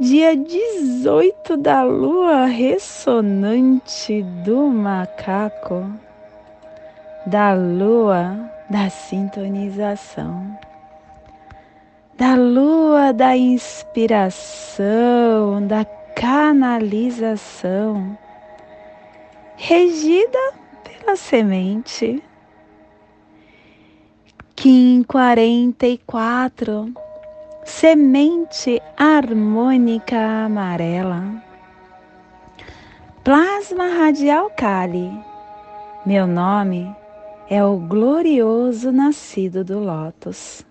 dia 18 da lua ressonante do macaco, da lua da sintonização, da lua da inspiração, da canalização, regida pela semente. Kim 44 semente harmônica amarela, plasma radial Kali. Meu nome é o glorioso nascido do Lótus.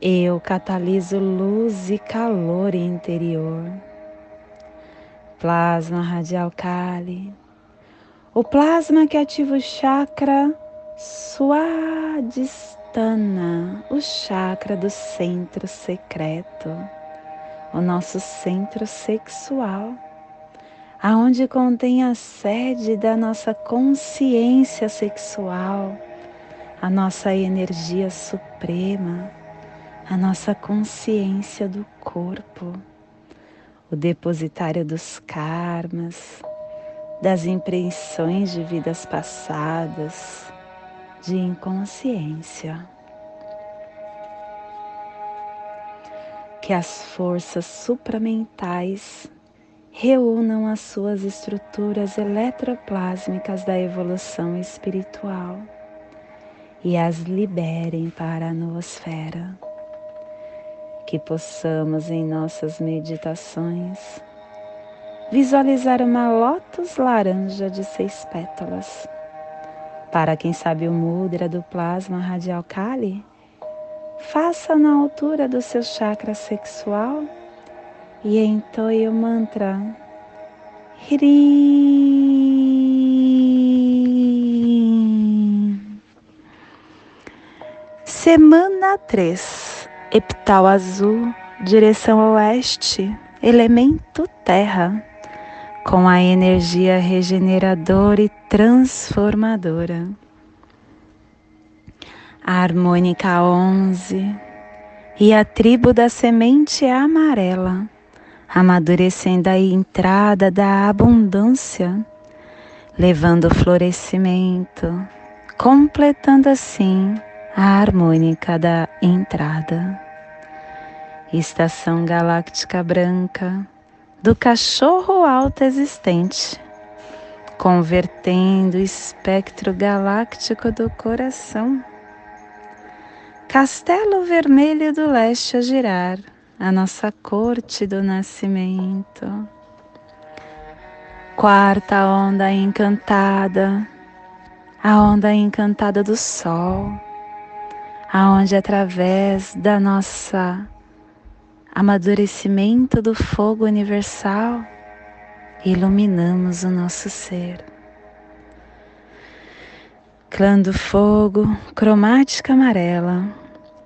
Eu cataliso luz e calor interior. Plasma radial Kali. O plasma que ativa o chakra Swadhisthana Tana, o chakra do centro secreto, o nosso centro sexual, aonde contém a sede da nossa consciência sexual, a nossa energia suprema, a nossa consciência do corpo, o depositário dos karmas, das impressões de vidas passadas de inconsciência. Que as forças supramentais reúnam as suas estruturas eletroplásmicas da evolução espiritual e as liberem para a noosfera. Que possamos em nossas meditações visualizar uma lótus laranja de seis pétalas para quem sabe o mudra do plasma radial Kali, faça na altura do seu chakra sexual e entoie o mantra Hirim. Semana 3, epital azul, direção oeste, elemento terra com a energia regeneradora e transformadora. A harmônica 11 e a tribo da semente amarela, amadurecendo a entrada da abundância, levando o florescimento, completando assim a harmônica da entrada. Estação galáctica branca do cachorro alto existente, convertendo o espectro galáctico do coração. Castelo Vermelho do Leste a girar, a nossa corte do nascimento. Quarta onda encantada, a onda encantada do sol, aonde através da nossa amadurecimento do fogo universal, iluminamos o nosso ser. Clã do fogo, cromática amarela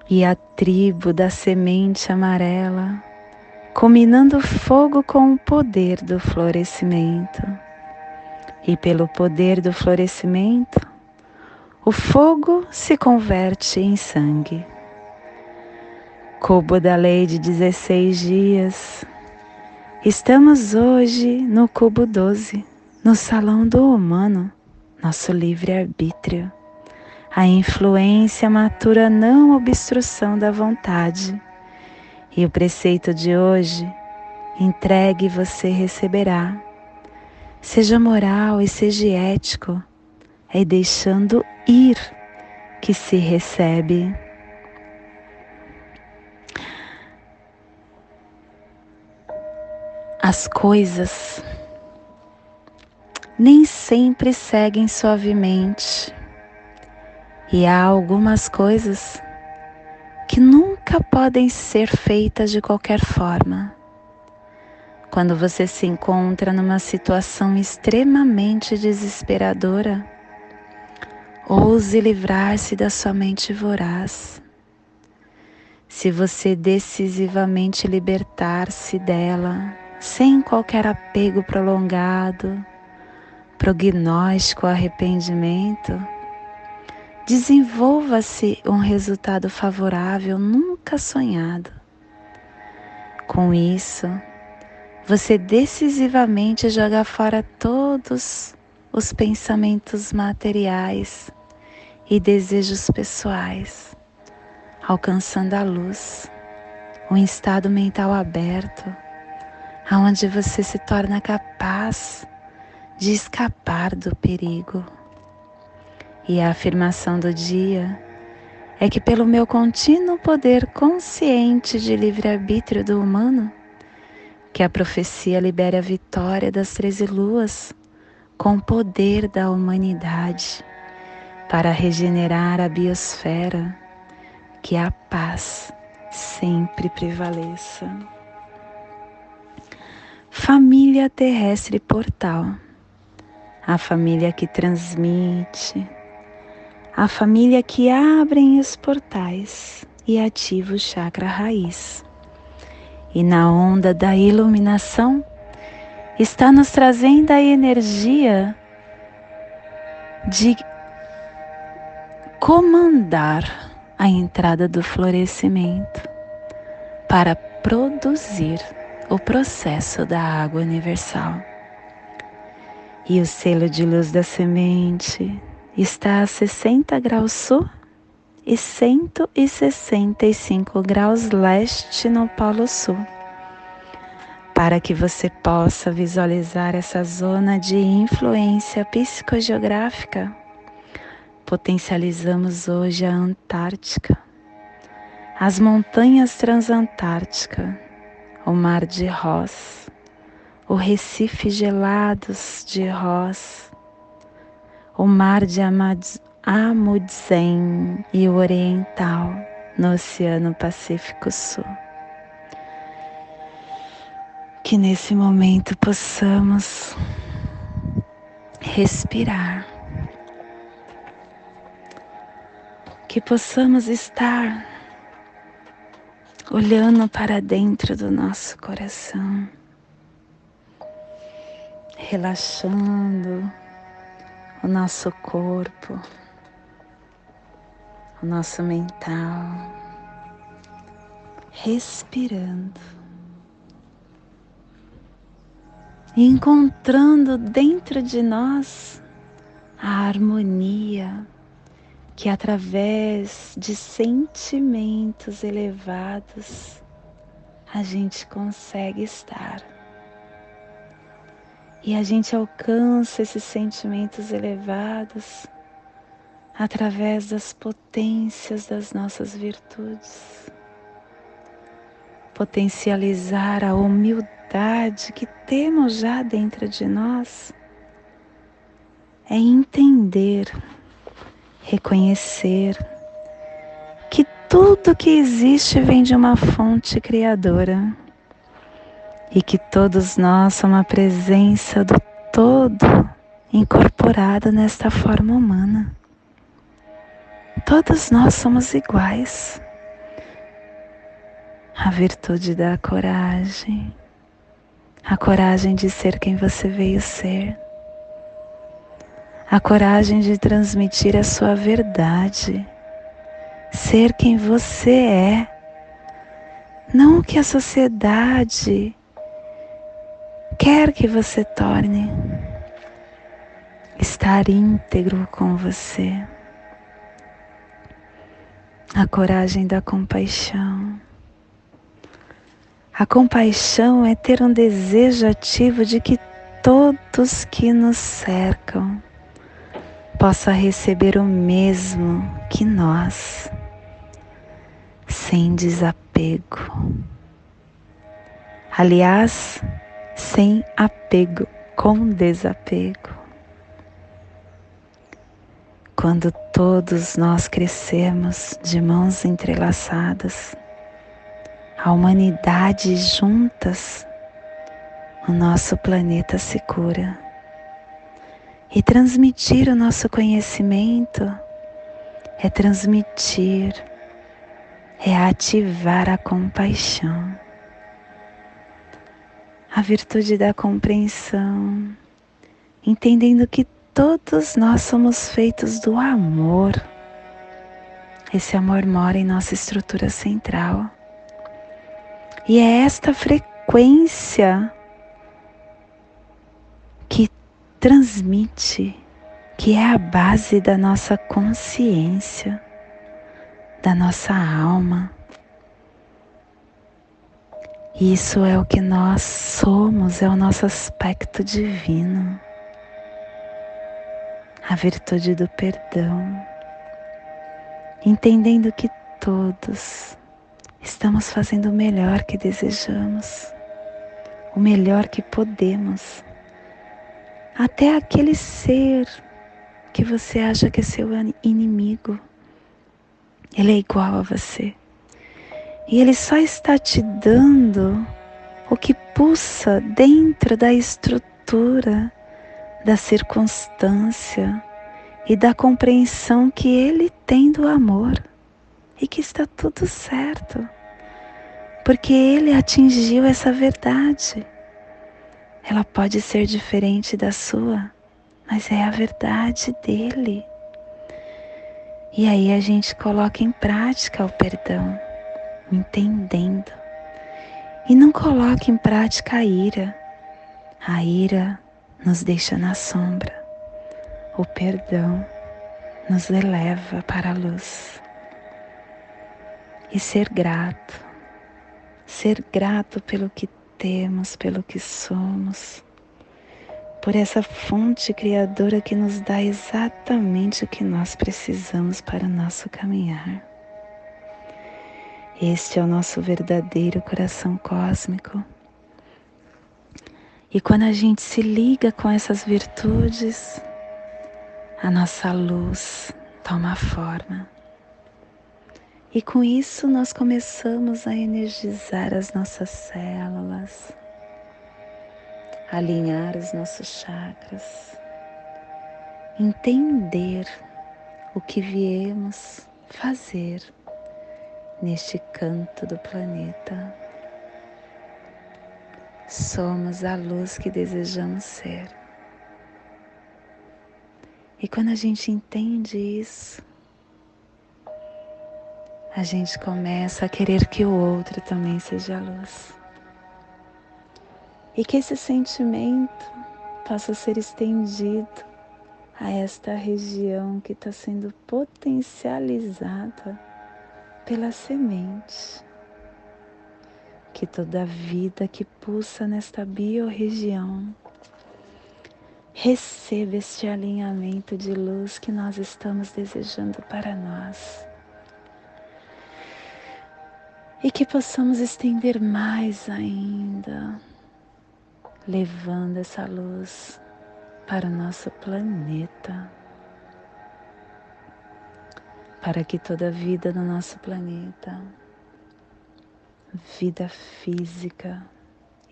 e a tribo da semente amarela, combinando fogo com o poder do florescimento. E pelo poder do florescimento, o fogo se converte em sangue cubo da lei de 16 dias. Estamos hoje no cubo 12, no salão do humano, nosso livre-arbítrio. A influência matura não obstrução da vontade. E o preceito de hoje, entregue você receberá. Seja moral e seja ético, é deixando ir que se recebe. As coisas nem sempre seguem suavemente e há algumas coisas que nunca podem ser feitas de qualquer forma. quando você se encontra numa situação extremamente desesperadora, ouse livrar-se da sua mente voraz. Se você decisivamente libertar-se dela, sem qualquer apego prolongado, prognóstico arrependimento, desenvolva-se um resultado favorável nunca sonhado. Com isso, você decisivamente joga fora todos os pensamentos materiais e desejos pessoais, alcançando a luz, um estado mental aberto, aonde você se torna capaz de escapar do perigo. E a afirmação do dia é que, pelo meu contínuo poder consciente de livre-arbítrio do humano, que a profecia libere a vitória das treze luas com o poder da humanidade para regenerar a biosfera, que a paz sempre prevaleça. Família terrestre portal, a família que transmite, a família que abre os portais e ativa o chakra raiz. E na onda da iluminação está nos trazendo a energia de comandar a entrada do florescimento para produzir o processo da água universal. E o selo de luz da semente está a 60 graus sul e 165 graus leste no Polo Sul. Para que você possa visualizar essa zona de influência psicogeográfica, potencializamos hoje a Antártica, as montanhas transantárticas, o mar de Ross, o Recife gelados de Ross, o mar de Amundsen e o Oriental no Oceano Pacífico Sul. Que nesse momento possamos respirar, que possamos estar olhando para dentro do nosso coração, relaxando o nosso corpo o nosso mental, respirando encontrando dentro de nós a harmonia que através de sentimentos elevados a gente consegue estar. E a gente alcança esses sentimentos elevados através das potências das nossas virtudes. Potencializar a humildade que temos já dentro de nós é entender, reconhecer que tudo que existe vem de uma fonte criadora e que todos nós somos a presença do todo incorporado nesta forma humana. Todos nós somos iguais. A virtude da coragem, a coragem de ser quem você veio ser, a coragem de transmitir a sua verdade, ser quem você é, não o que a sociedade quer que você torne, estar íntegro com você. A coragem da compaixão. A compaixão é ter um desejo ativo de que todos que nos cercam possam receber o mesmo que nós, sem desapego. Aliás, sem apego, com desapego. Quando todos nós crescemos de mãos entrelaçadas, a humanidade juntas, o nosso planeta se cura. E transmitir o nosso conhecimento é transmitir, é ativar a compaixão, a virtude da compreensão, entendendo que todos nós somos feitos do amor. Esse amor mora em nossa estrutura central. E é esta frequência transmite, que é a base da nossa consciência, da nossa alma. Isso é o que nós somos, é o nosso aspecto divino a virtude do perdão, entendendo que todos estamos fazendo o melhor que desejamos, o melhor que podemos. Até aquele ser que você acha que é seu inimigo, ele é igual a você. E ele só está te dando o que pulsa dentro da estrutura da circunstância e da compreensão que Ele tem do amor e que está tudo certo, porque Ele atingiu essa verdade. Ela pode ser diferente da sua, mas é a verdade dele. E aí a gente coloca em prática o perdão, entendendo. E não coloca em prática a ira. A ira nos deixa na sombra. O perdão nos eleva para a luz. E ser grato, ser grato pelo que temos, pelo que somos, por essa fonte criadora que nos dá exatamente o que nós precisamos para o nosso caminhar. Este é o nosso verdadeiro coração cósmico e quando a gente se liga com essas virtudes, a nossa luz toma forma. E com isso nós começamos a energizar as nossas células, alinhar os nossos chakras, entender o que viemos fazer neste canto do planeta somos a luz que desejamos ser. E quando a gente entende isso, a gente começa a querer que o outro também seja luz. E que esse sentimento possa ser estendido a esta região que está sendo potencializada pela semente que toda vida que pulsa nesta biorregião receba este alinhamento de luz que nós estamos desejando para nós. E que possamos estender mais ainda, levando essa luz para o nosso planeta, para que toda a vida no nosso planeta vida física,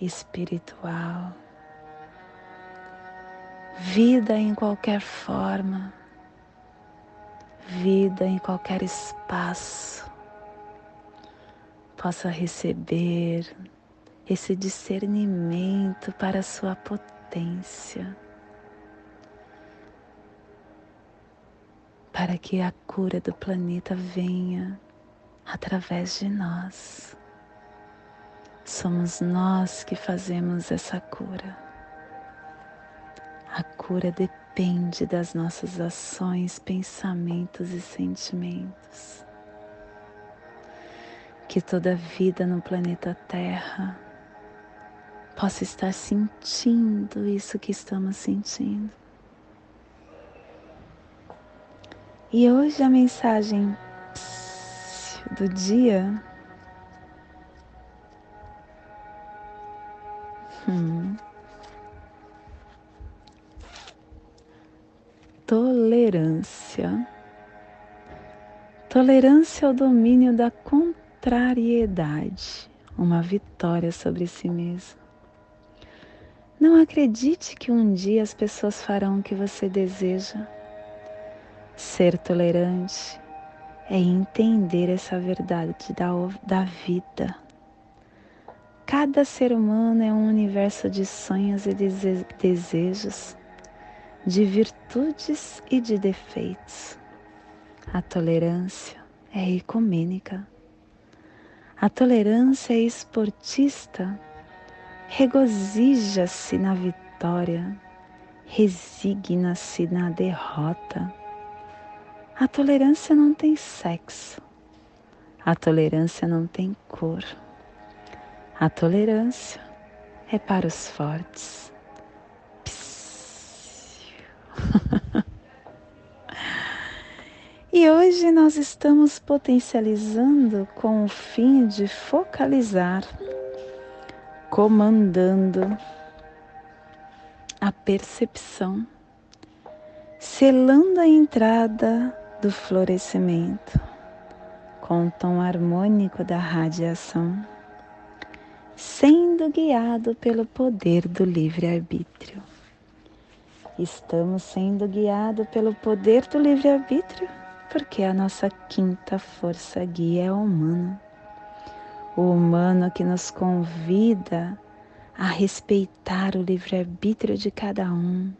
espiritual, vida em qualquer forma, vida em qualquer espaço, possa receber esse discernimento para a sua potência. Para que a cura do planeta venha através de nós. Somos nós que fazemos essa cura. A cura depende das nossas ações, pensamentos e sentimentos. Que toda vida no planeta Terra possa estar sentindo isso que estamos sentindo. E hoje a mensagem do dia Hum. Tolerância. Tolerância ao domínio da contrariedade, uma vitória sobre si mesmo. Não acredite que um dia as pessoas farão o que você deseja. Ser tolerante é entender essa verdade da, da vida. Cada ser humano é um universo de sonhos e desejos, de virtudes e de defeitos. A tolerância é ecumênica. A tolerância esportista, regozija-se na vitória, resigna-se na derrota a tolerância não tem sexo. A tolerância não tem cor. A tolerância é para os fortes. E hoje nós estamos potencializando com o fim de focalizar, comandando a percepção, selando a entrada do florescimento, com o tom harmônico da radiação, sendo guiado pelo poder do livre-arbítrio. Estamos sendo guiados pelo poder do livre-arbítrio porque a nossa quinta força guia é o humano. O humano que nos convida a respeitar o livre-arbítrio de cada um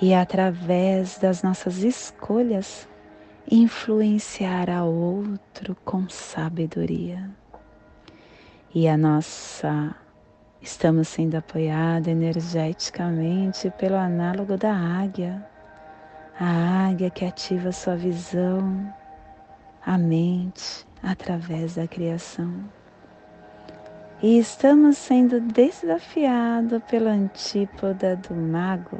e, através das nossas escolhas, influenciar a outro com sabedoria. E a nossa estamos sendo apoiados energeticamente pelo análogo da águia, a águia que ativa sua visão, a mente através da criação. E estamos sendo desafiados pela antípoda do mago,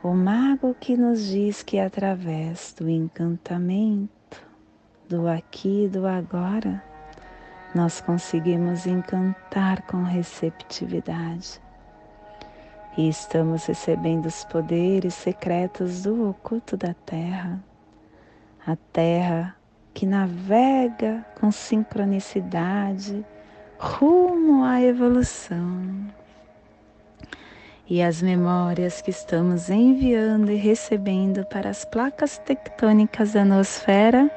o mago que nos diz que através do encantamento, do aqui e do agora, nós conseguimos encantar com receptividade. E estamos recebendo os poderes secretos do oculto da Terra, a Terra que navega com sincronicidade rumo à evolução e as memórias que estamos enviando e recebendo para as placas tectônicas da nosfera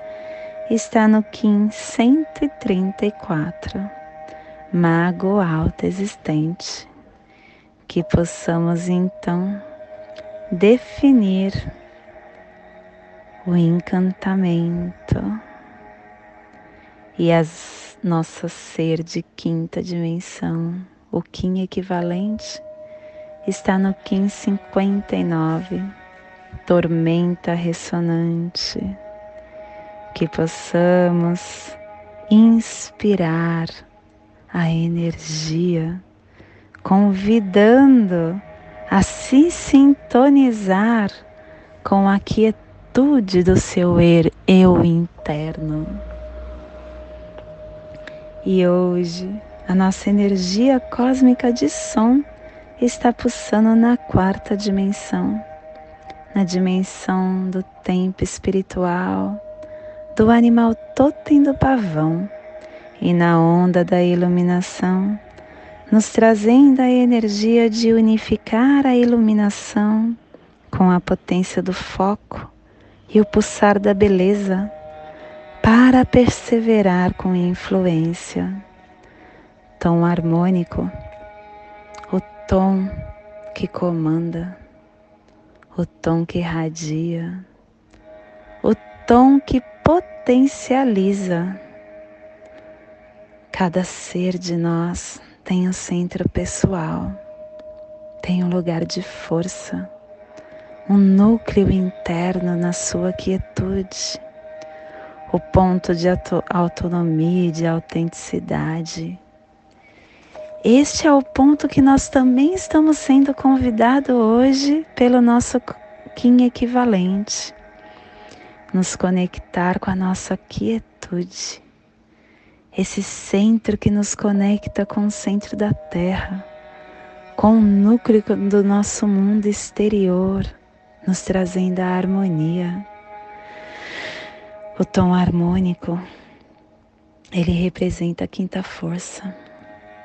está no Kim 134, Mago Alto Existente. Que possamos então definir o encantamento e as nosso ser de quinta dimensão, o Kim equivalente está no Kim 59, tormenta ressonante, que possamos inspirar a energia, convidando a se sintonizar com a quietude do seu eu interno. E hoje, a nossa energia cósmica de som está pulsando na quarta dimensão, na dimensão do tempo espiritual, do animal totem do pavão e na onda da iluminação, nos trazendo a energia de unificar a iluminação com a potência do foco e o pulsar da beleza para perseverar com influência. Tom harmônico tom que comanda, o tom que irradia, o tom que potencializa. Cada ser de nós tem um centro pessoal, tem um lugar de força, um núcleo interno na sua quietude, o ponto de autonomia e de autenticidade este é o ponto que nós também estamos sendo convidados hoje pelo nosso Kim equivalente. Nos conectar com a nossa quietude. Esse centro que nos conecta com o centro da Terra, com o núcleo do nosso mundo exterior, nos trazendo a harmonia. O tom harmônico, ele representa a quinta força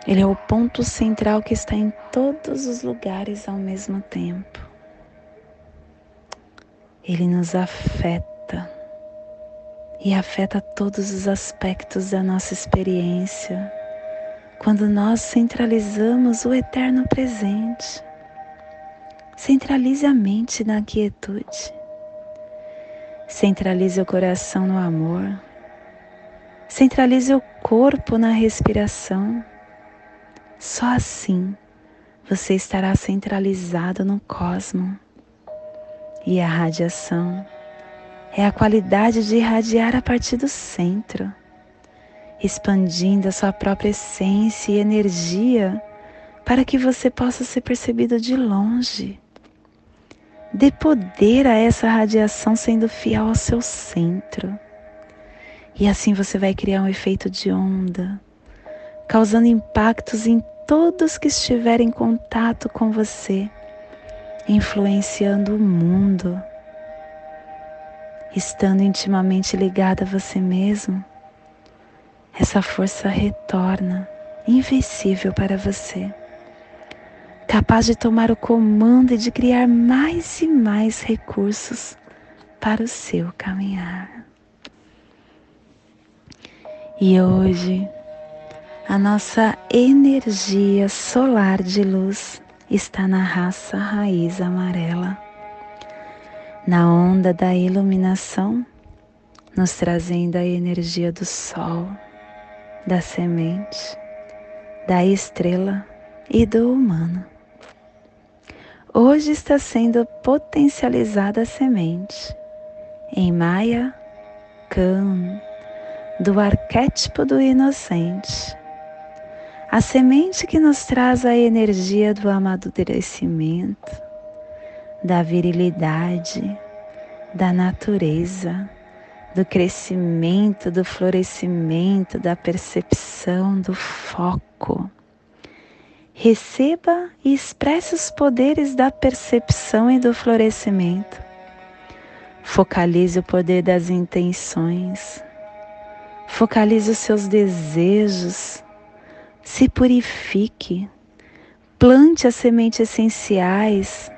Ele é o ponto central que está em todos os lugares ao mesmo tempo. Ele nos afeta e afeta todos os aspectos da nossa experiência quando nós centralizamos o eterno presente. Centralize a mente na quietude. Centralize o coração no amor. Centralize o corpo na respiração. Só assim você estará centralizado no cosmo. E a radiação é a qualidade de irradiar a partir do centro, expandindo a sua própria essência e energia para que você possa ser percebido de longe. Dê poder a essa radiação sendo fiel ao seu centro. E assim você vai criar um efeito de onda, causando impactos em todos que estiverem em contato com você, influenciando o mundo. Estando intimamente ligada a você mesmo, essa força retorna, invencível para você, capaz de tomar o comando e de criar mais e mais recursos para o seu caminhar. E hoje, a nossa energia solar de luz está na raça raiz amarela, na onda da iluminação, nos trazendo a energia do sol, da semente, da estrela e do humano. Hoje está sendo potencializada a semente em Maya Khan, do arquétipo do inocente a semente que nos traz a energia do amadurecimento, da virilidade, da natureza, do crescimento, do florescimento, da percepção, do foco. Receba e expresse os poderes da percepção e do florescimento. Focalize o poder das intenções. Focalize os seus desejos se purifique, plante as sementes essenciais,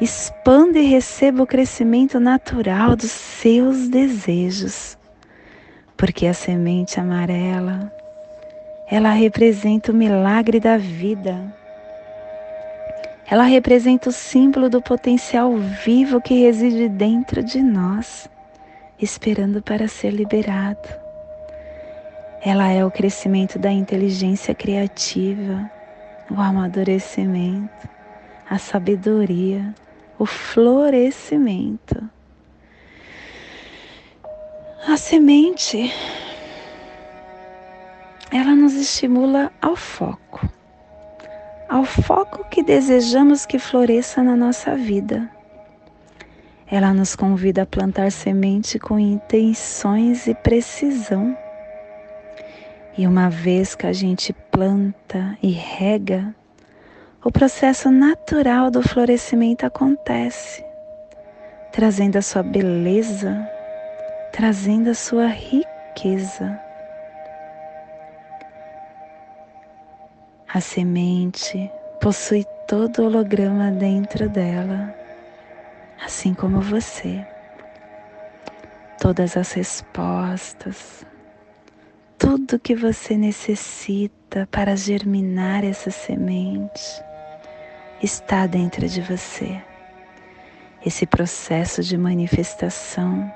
expanda e receba o crescimento natural dos seus desejos, porque a semente amarela, ela representa o milagre da vida. Ela representa o símbolo do potencial vivo que reside dentro de nós, esperando para ser liberado. Ela é o crescimento da inteligência criativa, o amadurecimento, a sabedoria, o florescimento. A semente, ela nos estimula ao foco, ao foco que desejamos que floresça na nossa vida. Ela nos convida a plantar semente com intenções e precisão e uma vez que a gente planta e rega, o processo natural do florescimento acontece, trazendo a sua beleza, trazendo a sua riqueza. A semente possui todo o holograma dentro dela, assim como você. Todas as respostas, tudo que você necessita para germinar essa semente está dentro de você. Esse processo de manifestação,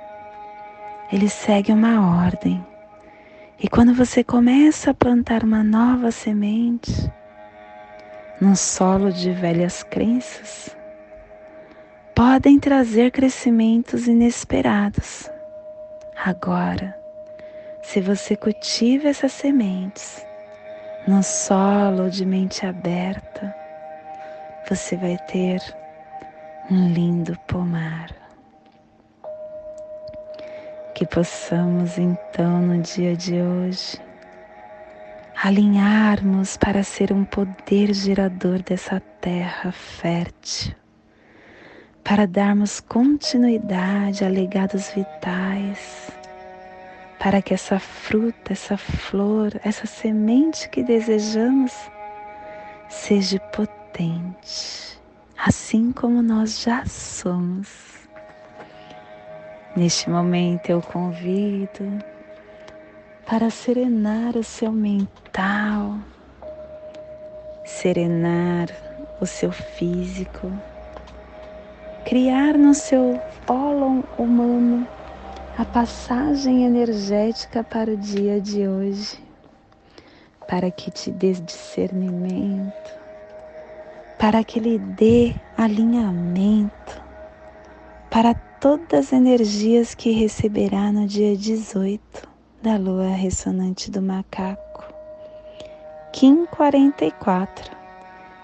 ele segue uma ordem. E quando você começa a plantar uma nova semente num solo de velhas crenças, podem trazer crescimentos inesperados. Agora, se você cultiva essas sementes no solo de mente aberta, você vai ter um lindo pomar. Que possamos então no dia de hoje alinharmos para ser um poder gerador dessa terra fértil, para darmos continuidade a legados vitais para que essa fruta, essa flor, essa semente que desejamos seja potente, assim como nós já somos. Neste momento eu convido para serenar o seu mental, serenar o seu físico, criar no seu ólon humano a passagem energética para o dia de hoje, para que te dê discernimento, para que lhe dê alinhamento para todas as energias que receberá no dia 18 da lua ressonante do macaco. Kim 44,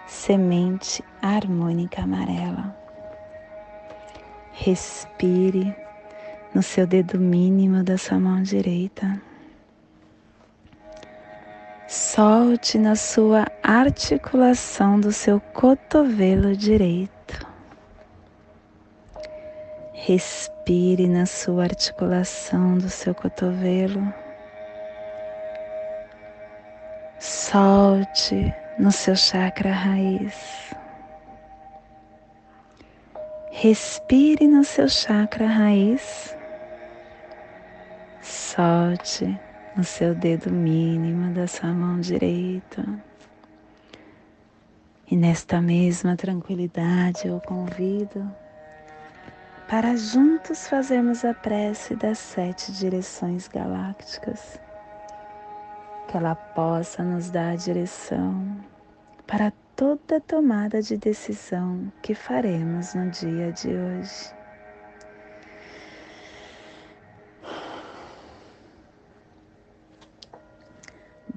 semente harmônica amarela. Respire no seu dedo mínimo da sua mão direita. Solte na sua articulação do seu cotovelo direito. Respire na sua articulação do seu cotovelo. Solte no seu chakra raiz. Respire no seu chakra raiz solte no seu dedo mínimo da sua mão direita. E nesta mesma tranquilidade eu convido para juntos fazermos a prece das sete direções galácticas, que ela possa nos dar a direção para toda tomada de decisão que faremos no dia de hoje.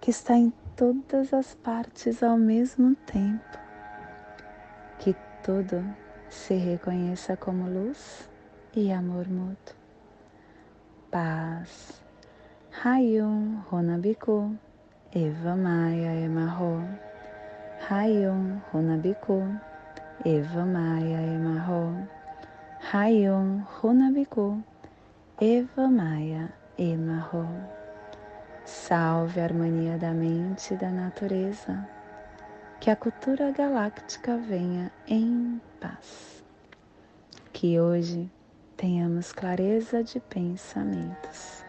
que está em todas as partes ao mesmo tempo. Que tudo se reconheça como luz e amor mútuo. Paz. Hayum Honabiku, Eva Maia Emarro. Hayum Honabiku, Eva Maia Emarro. Hayum Honabiku, Eva Maia Emarro. Salve a harmonia da mente e da natureza. Que a cultura galáctica venha em paz. Que hoje tenhamos clareza de pensamentos.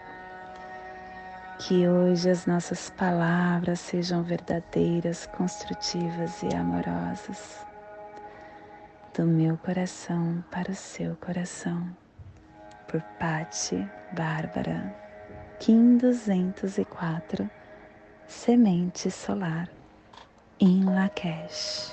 Que hoje as nossas palavras sejam verdadeiras, construtivas e amorosas. Do meu coração para o seu coração. Por Patti Bárbara. Kim 204, Semente Solar, em Lakesh.